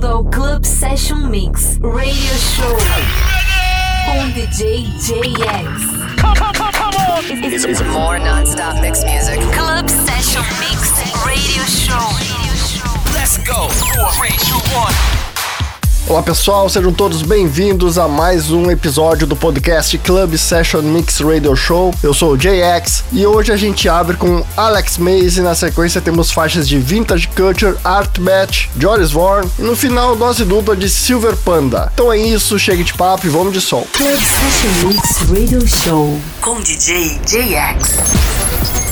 bem-vindo ao Club Session Mix Radio Show com DJ JX. Come, come, come, come on! It's, it's more non-stop mix music. Club Session Mix Radio Show. Let's go! Four, three, two, one. Olá pessoal, sejam todos bem-vindos a mais um episódio do podcast Club Session Mix Radio Show. Eu sou o JX e hoje a gente abre com Alex Mays e na sequência temos faixas de Vintage Culture, Art Batch, Joris Vorn e no final dose dupla de Silver Panda. Então é isso, chega de papo e vamos de som. Club Session Mix Radio Show. Com DJ JX.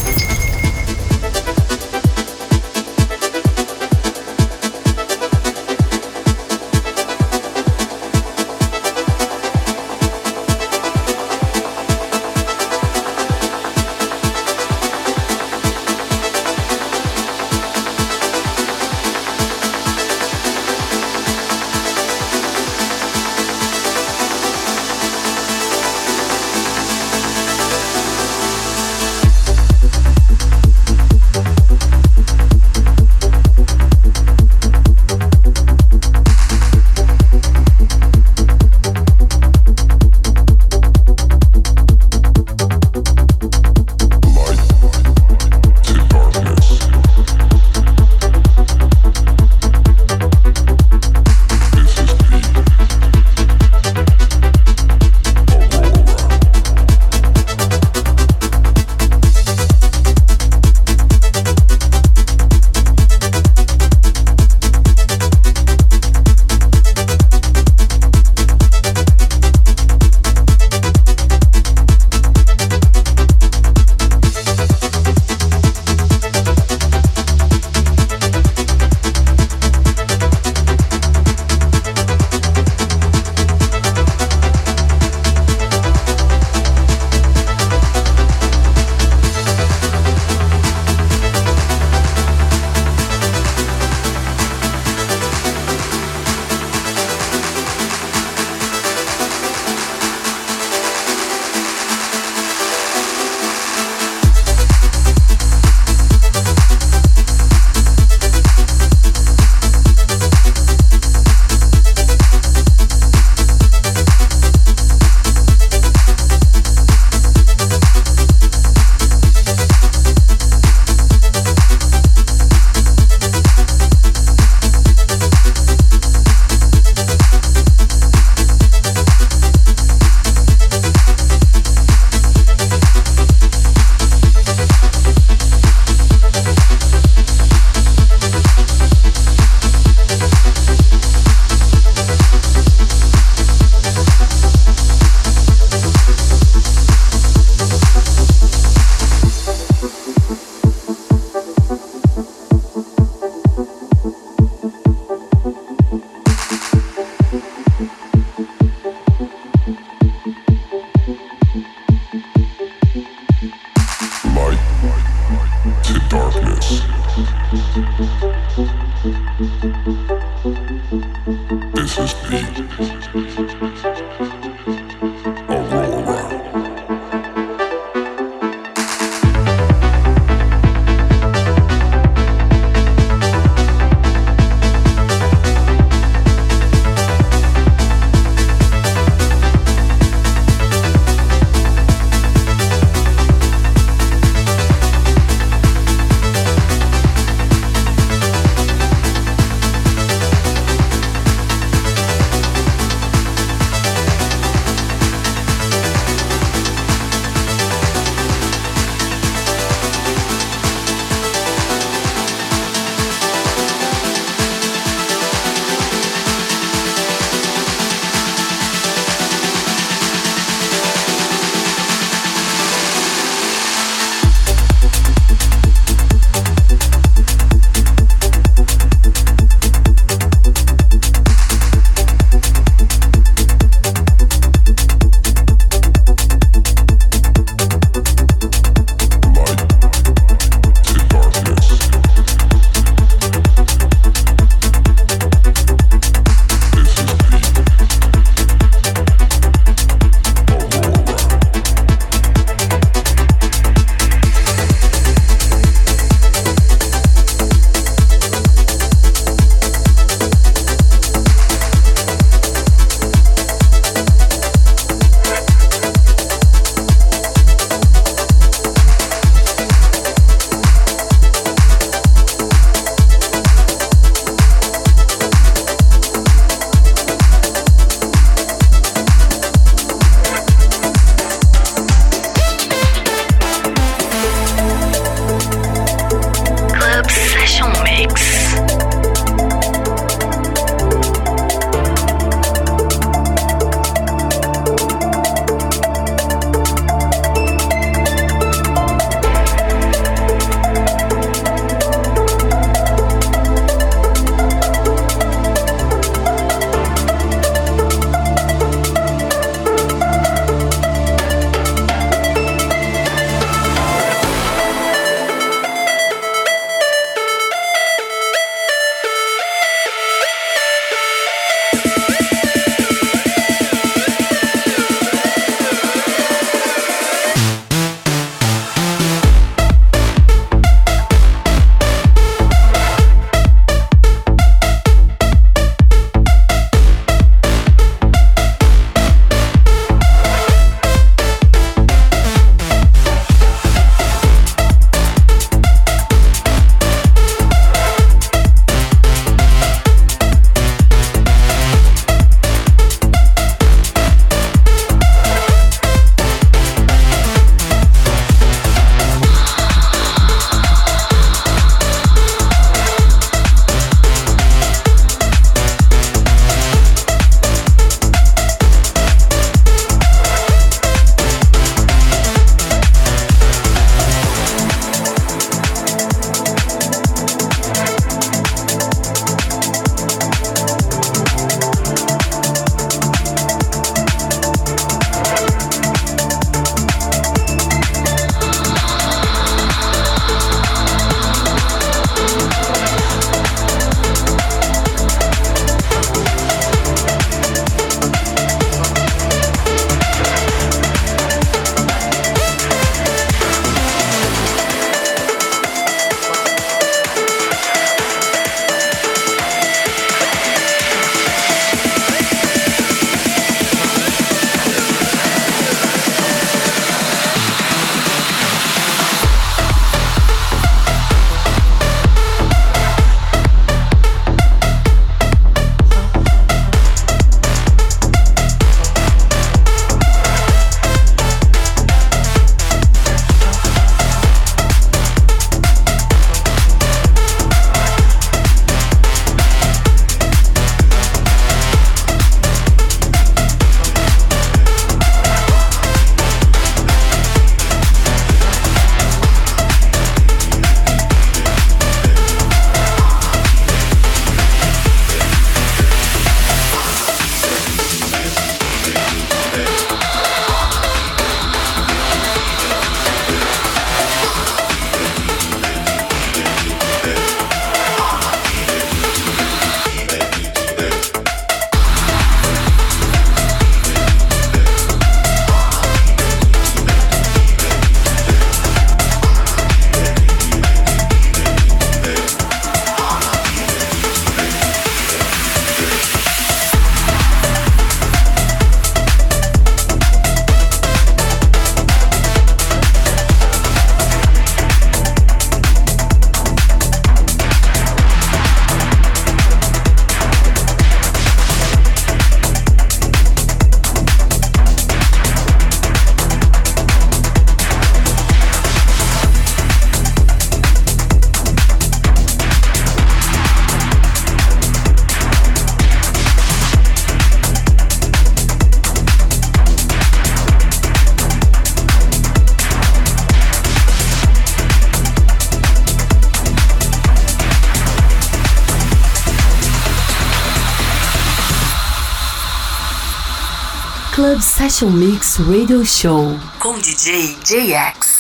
Club Session Mix Radio Show. Com DJ JX.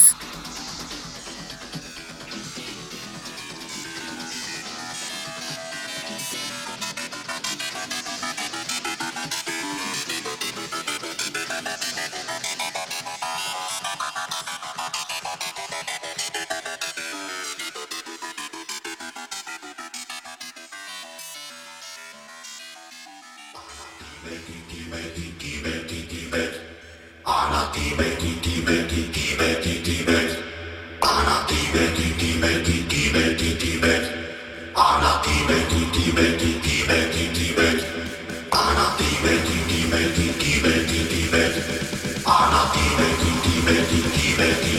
Betty.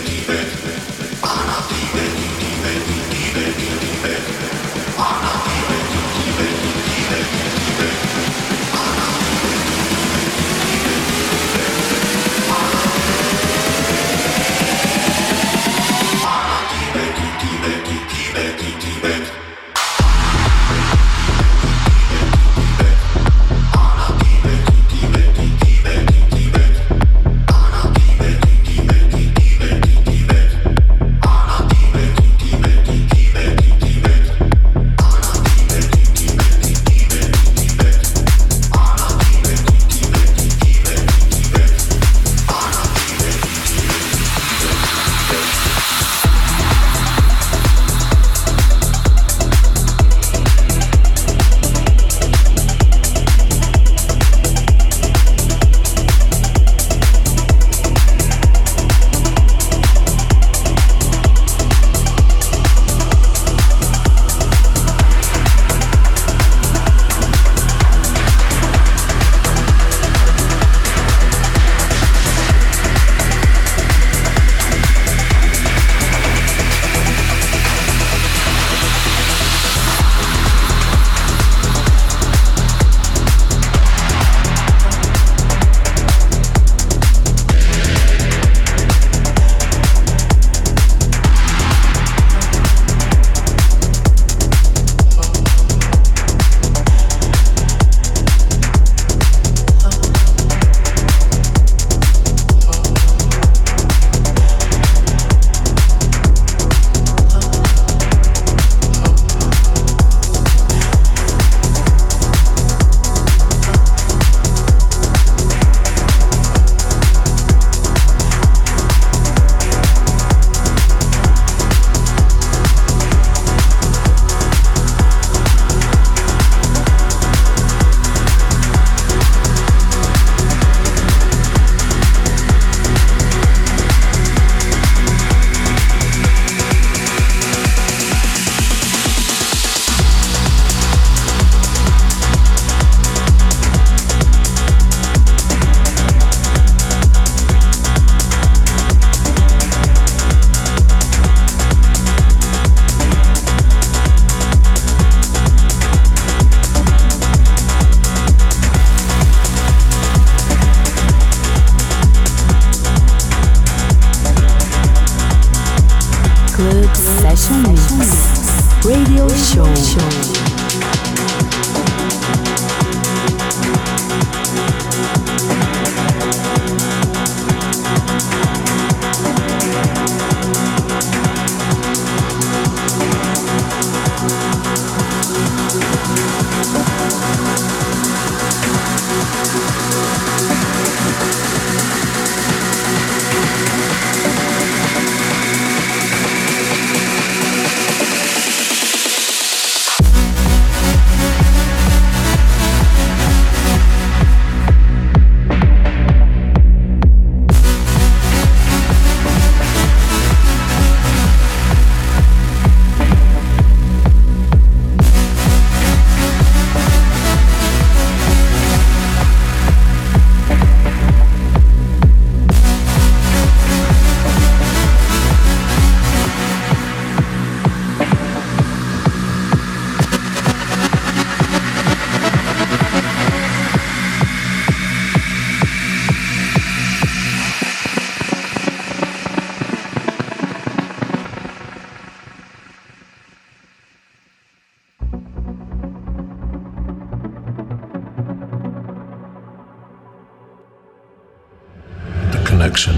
Connection.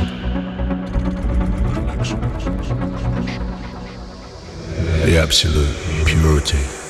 The absolute purity.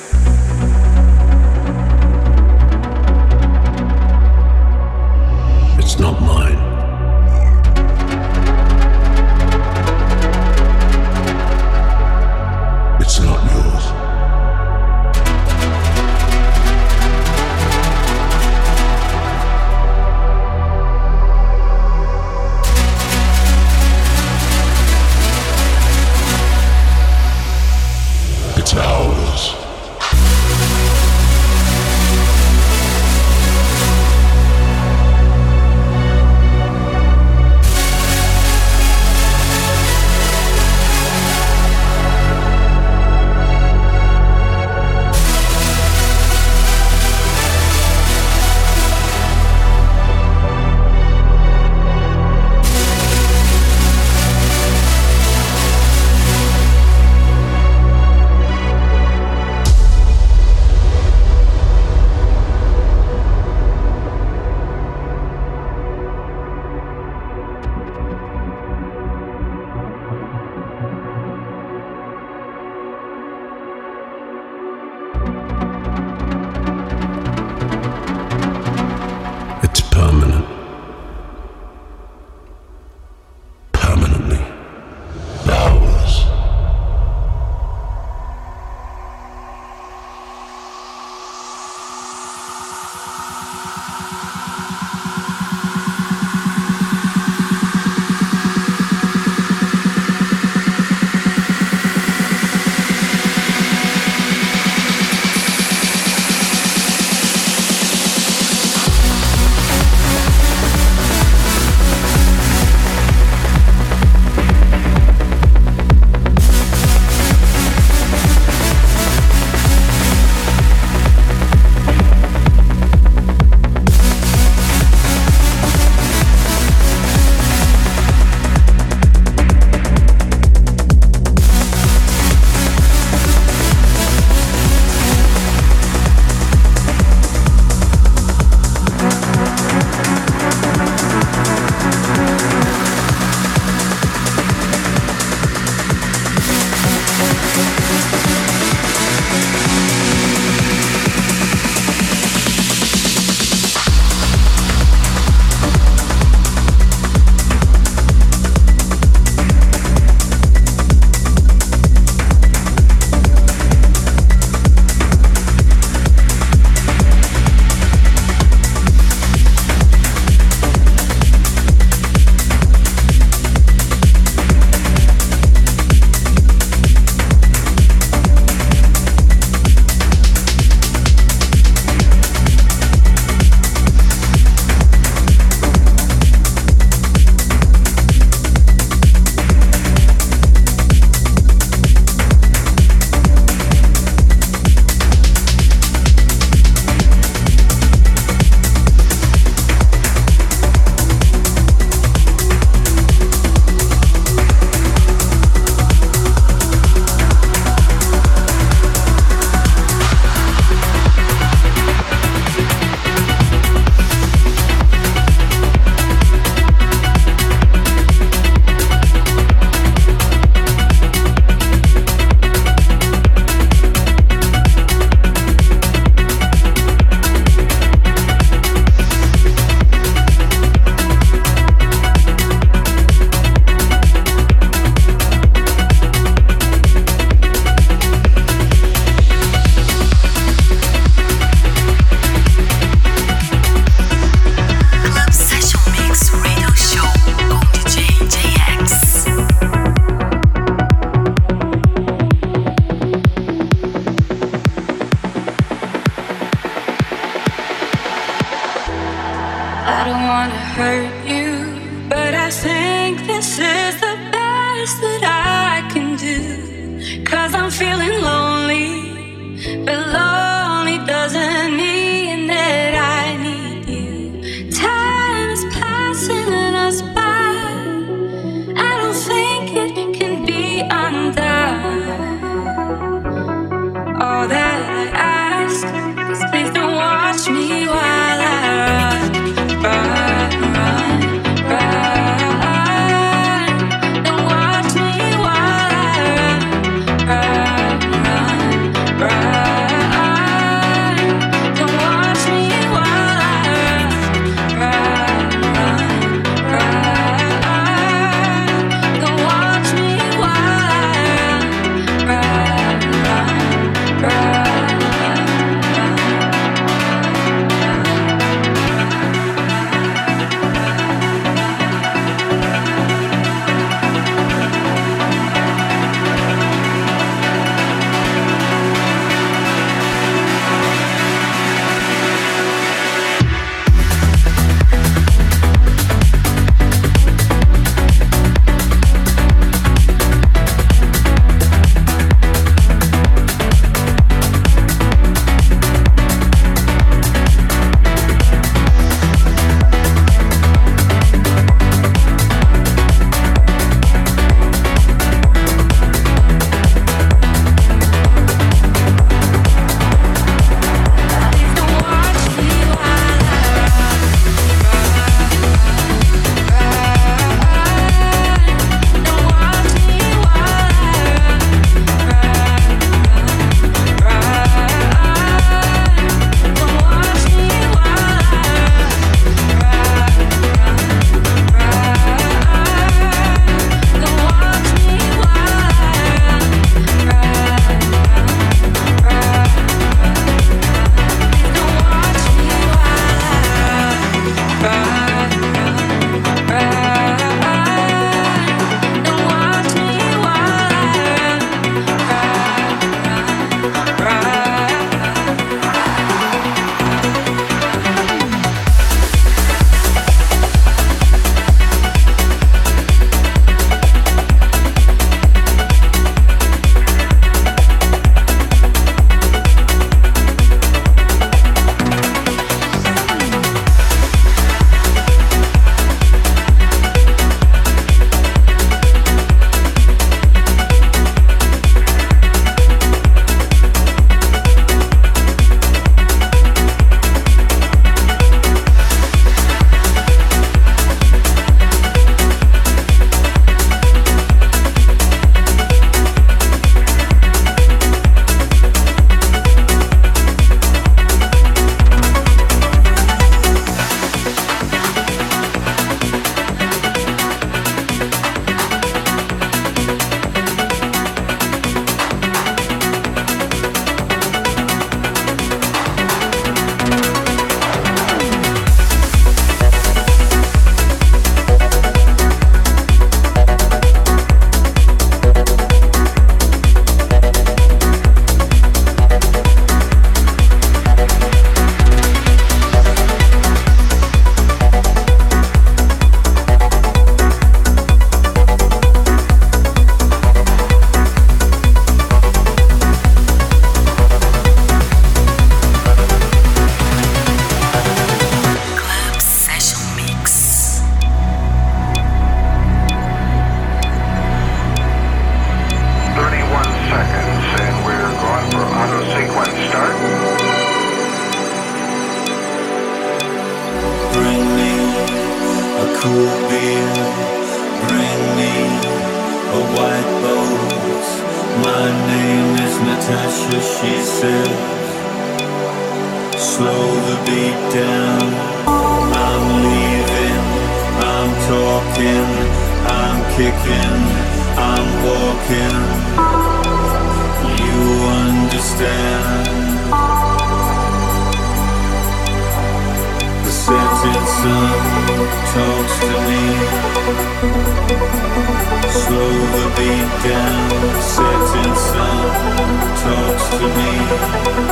with me.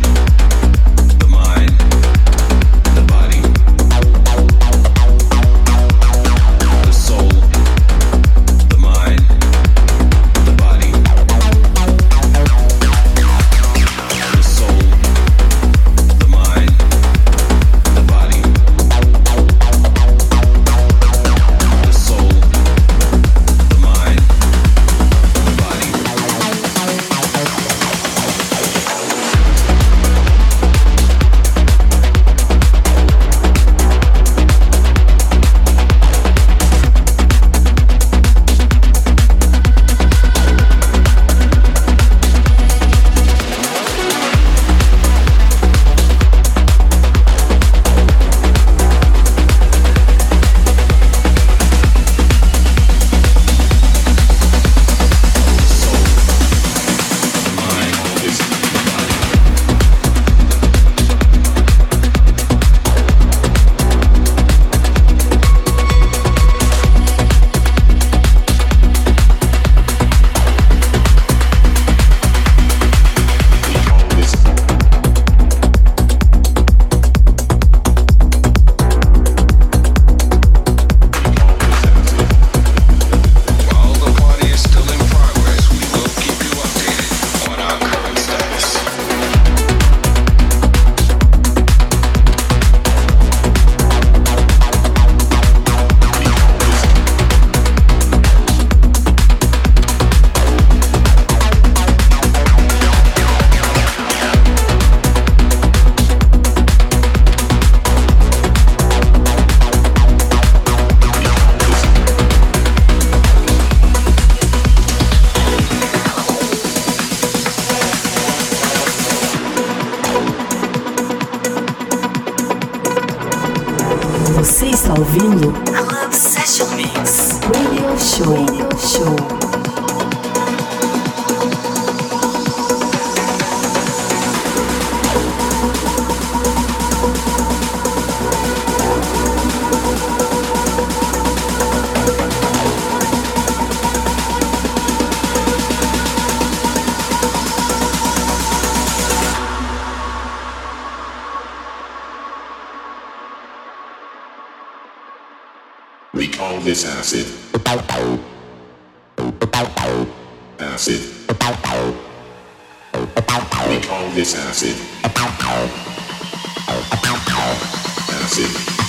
Acid.